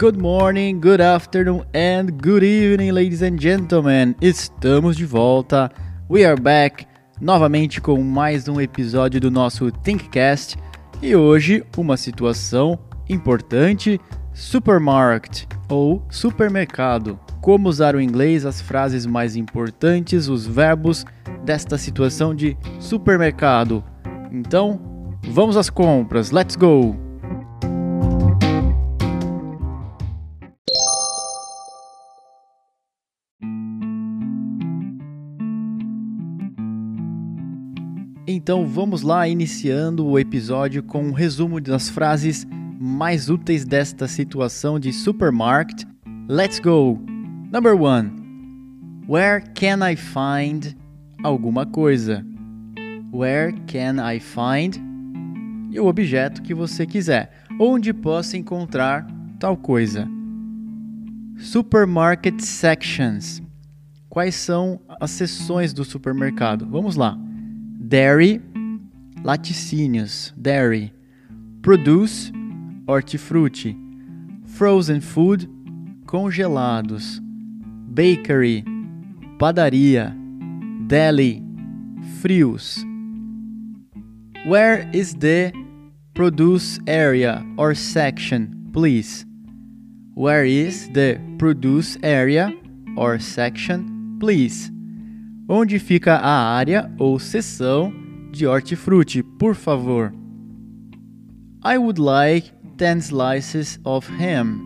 Good morning, good afternoon and good evening, ladies and gentlemen. Estamos de volta. We are back novamente com mais um episódio do nosso Thinkcast e hoje uma situação importante: supermarket ou supermercado. Como usar o inglês, as frases mais importantes, os verbos desta situação de supermercado. Então, vamos às compras. Let's go! Então vamos lá, iniciando o episódio com um resumo das frases mais úteis desta situação de supermarket. Let's go! Number one: Where can I find alguma coisa? Where can I find? E o objeto que você quiser. Onde posso encontrar tal coisa? Supermarket sections. Quais são as seções do supermercado? Vamos lá. Dairy, laticínios, dairy. Produce, hortifruti. Frozen food, congelados. Bakery, padaria. Deli, frios. Where is the produce area or section, please? Where is the produce area or section, please? Onde fica a área ou seção de hortifruti, por favor? I would like 10 slices of ham.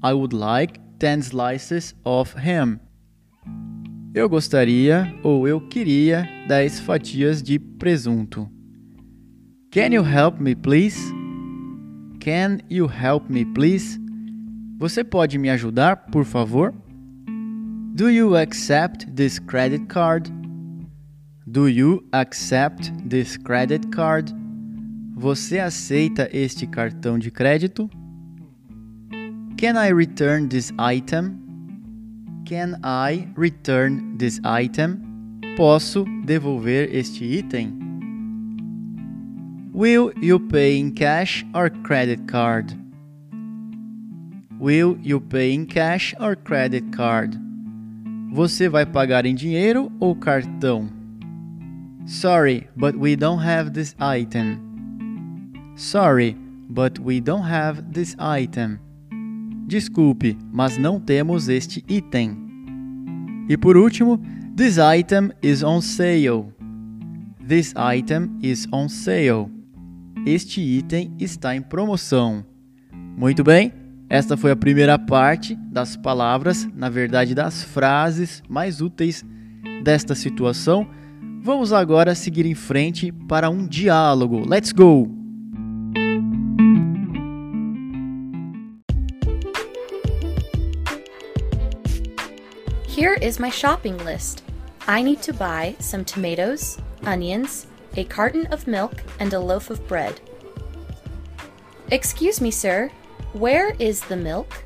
I would like 10 slices of ham. Eu gostaria ou eu queria 10 fatias de presunto. Can you help me, please? Can you help me, please? Você pode me ajudar, por favor? Do you accept this credit card? Do you accept this credit card? Você aceita este cartão de crédito? Can I return this item? Can I return this item? Posso devolver este item? Will you pay in cash or credit card? Will you pay in cash or credit card? Você vai pagar em dinheiro ou cartão? Sorry, but we don't have this item. Sorry, but we don't have this item. Desculpe, mas não temos este item. E por último, this item is on sale. This item is on sale. Este item está em promoção. Muito bem? Esta foi a primeira parte das palavras, na verdade, das frases mais úteis desta situação. Vamos agora seguir em frente para um diálogo. Let's go! Here is my shopping list. I need to buy some tomatoes, onions, a carton of milk, and a loaf of bread. Excuse me, sir. Where is the milk?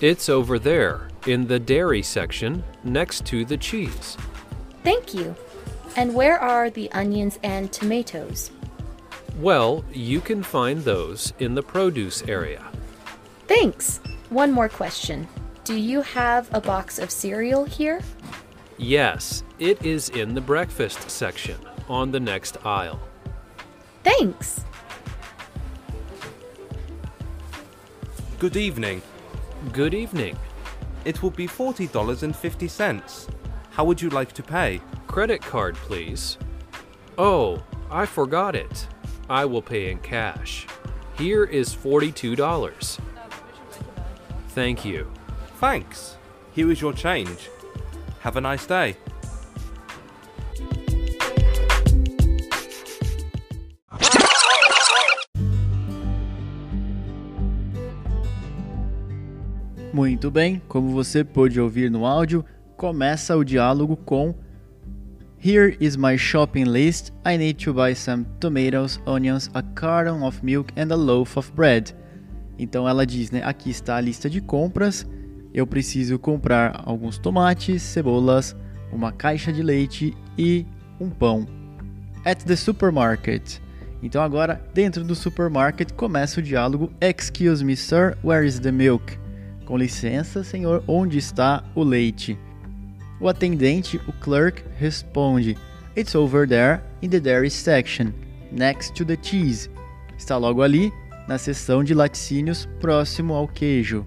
It's over there, in the dairy section, next to the cheese. Thank you. And where are the onions and tomatoes? Well, you can find those in the produce area. Thanks. One more question. Do you have a box of cereal here? Yes, it is in the breakfast section, on the next aisle. Thanks. Good evening. Good evening. It will be $40.50. How would you like to pay? Credit card, please. Oh, I forgot it. I will pay in cash. Here is $42. Thank you. Thanks. Here is your change. Have a nice day. Muito bem, como você pôde ouvir no áudio, começa o diálogo com Here is my shopping list. I need to buy some tomatoes, onions, a carton of milk and a loaf of bread. Então ela diz, né? Aqui está a lista de compras. Eu preciso comprar alguns tomates, cebolas, uma caixa de leite e um pão. At the supermarket. Então agora, dentro do supermarket, começa o diálogo Excuse me, sir, where is the milk? Com licença, senhor, onde está o leite? O atendente, o clerk, responde: It's over there in the dairy section, next to the cheese. Está logo ali, na seção de laticínios, próximo ao queijo.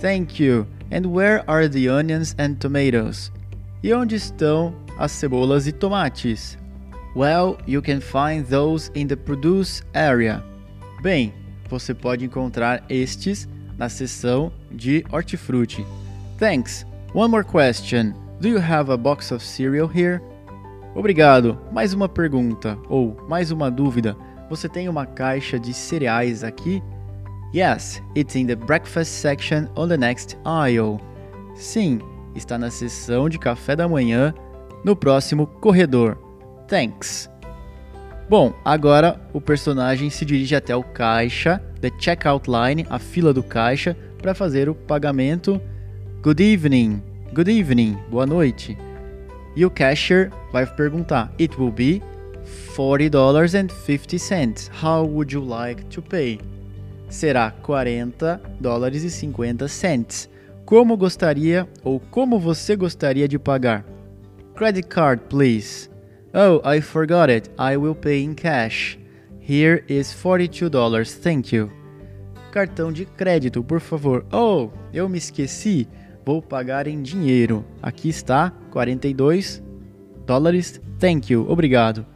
Thank you. And where are the onions and tomatoes? E onde estão as cebolas e tomates? Well, you can find those in the produce area. Bem, você pode encontrar estes na seção de hortifruti. Thanks. One more question. Do you have a box of cereal here? Obrigado. Mais uma pergunta ou mais uma dúvida. Você tem uma caixa de cereais aqui? Yes, it's in the breakfast section on the next aisle. Sim, está na seção de café da manhã no próximo corredor. Thanks. Bom, agora o personagem se dirige até o caixa, the checkout line, a fila do caixa, para fazer o pagamento. Good evening, good evening, boa noite. E o cashier vai perguntar: It will be $40.50. How would you like to pay? Será 40 dólares e 50 cents. Como gostaria ou como você gostaria de pagar? Credit card, please. Oh, I forgot it. I will pay in cash. Here is $42. Thank you. Cartão de crédito, por favor. Oh, eu me esqueci. Vou pagar em dinheiro. Aqui está, 42 dólares. Thank you. Obrigado.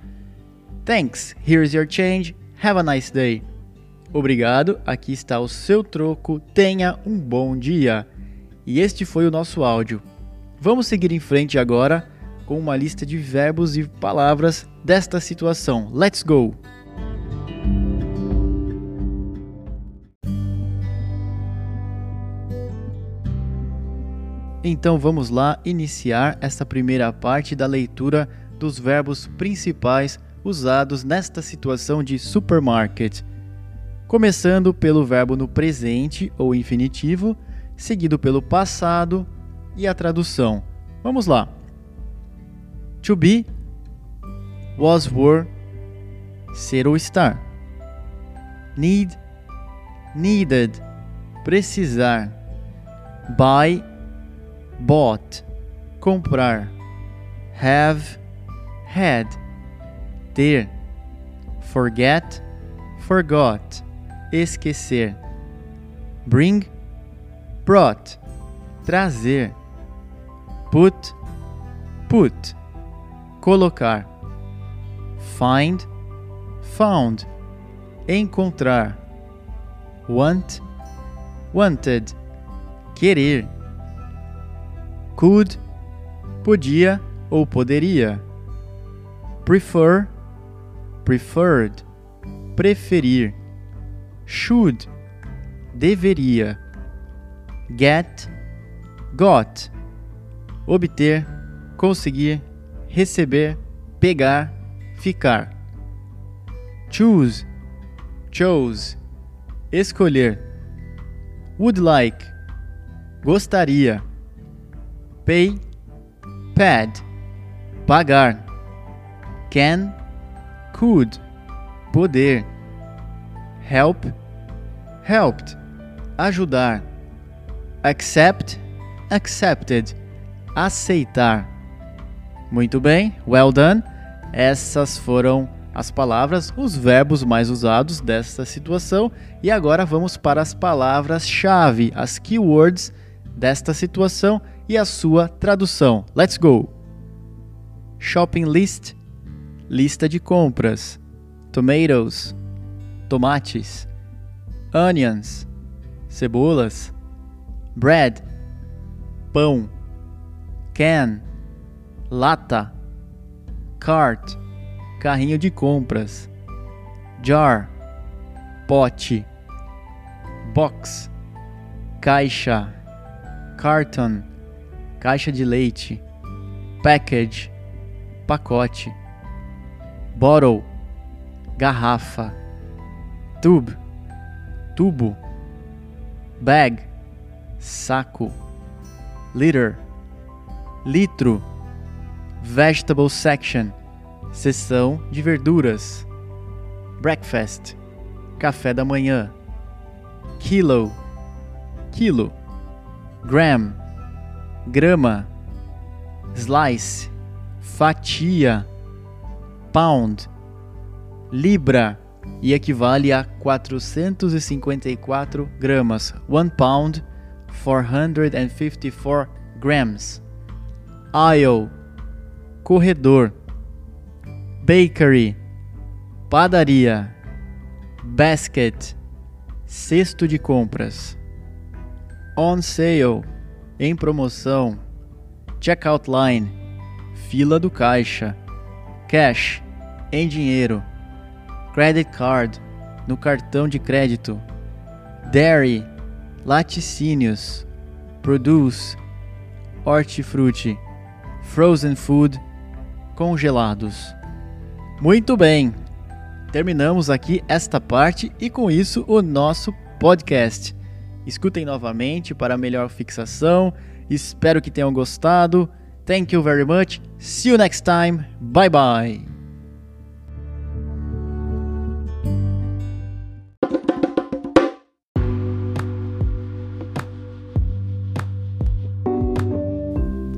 Thanks. Here's your change. Have a nice day. Obrigado. Aqui está o seu troco. Tenha um bom dia. E este foi o nosso áudio. Vamos seguir em frente agora com uma lista de verbos e palavras desta situação. Let's go! Então vamos lá iniciar esta primeira parte da leitura dos verbos principais usados nesta situação de supermarket. Começando pelo verbo no presente ou infinitivo, seguido pelo passado e a tradução. Vamos lá. To be was were ser ou estar. Need needed precisar. Buy bought comprar. Have had ter. Forget forgot esquecer. Bring brought trazer. Put put colocar. Find, found, encontrar. Want, wanted, querer. Could, podia ou poderia. Prefer, preferred, preferir. Should, deveria. Get, got, obter, conseguir, receber, pegar, ficar. Choose, chose, escolher. Would like, gostaria. Pay, paid, pagar. Can, could, poder. Help, helped, ajudar. Accept, accepted, aceitar. Muito bem, well done. Essas foram as palavras, os verbos mais usados desta situação. E agora vamos para as palavras-chave, as keywords desta situação e a sua tradução. Let's go! Shopping list, lista de compras. Tomatoes, tomates. Onions, cebolas. Bread, pão. Can, lata, cart, carrinho de compras, jar, pote, box, caixa, carton, caixa de leite, package, pacote, bottle, garrafa, tube, tubo, bag, saco, liter, litro, vegetable section, seção de verduras, breakfast, café da manhã. Kilo, quilo. Gram, grama. Slice, fatia. Pound, libra e equivale a 454 gramas. One pound, 454 grams. Aisle, corredor. Bakery, padaria. Basket, cesto de compras. On sale, em promoção. Checkout line, fila do caixa. Cash, em dinheiro. Credit card, no cartão de crédito. Dairy, laticínios. Produce, hortifruti. Frozen food, congelados. Muito bem, terminamos aqui esta parte e com isso o nosso podcast. Escutem novamente para melhor fixação. Espero que tenham gostado. Thank you very much. See you next time. Bye bye.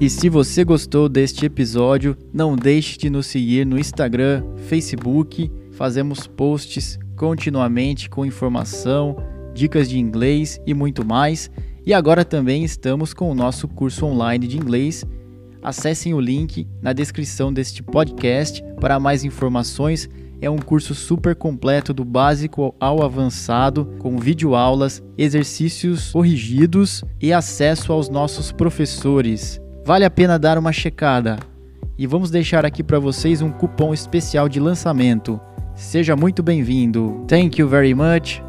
E se você gostou deste episódio, não deixe de nos seguir no Instagram, Facebook. Fazemos posts continuamente com informação, dicas de inglês e muito mais. E agora também estamos com o nosso curso online de inglês. Acessem o link na descrição deste podcast para mais informações. É um curso super completo do básico ao avançado, com videoaulas, exercícios corrigidos e acesso aos nossos professores. Vale a pena dar uma checada. E vamos deixar aqui para vocês um cupom especial de lançamento. Seja muito bem-vindo. Thank you very much.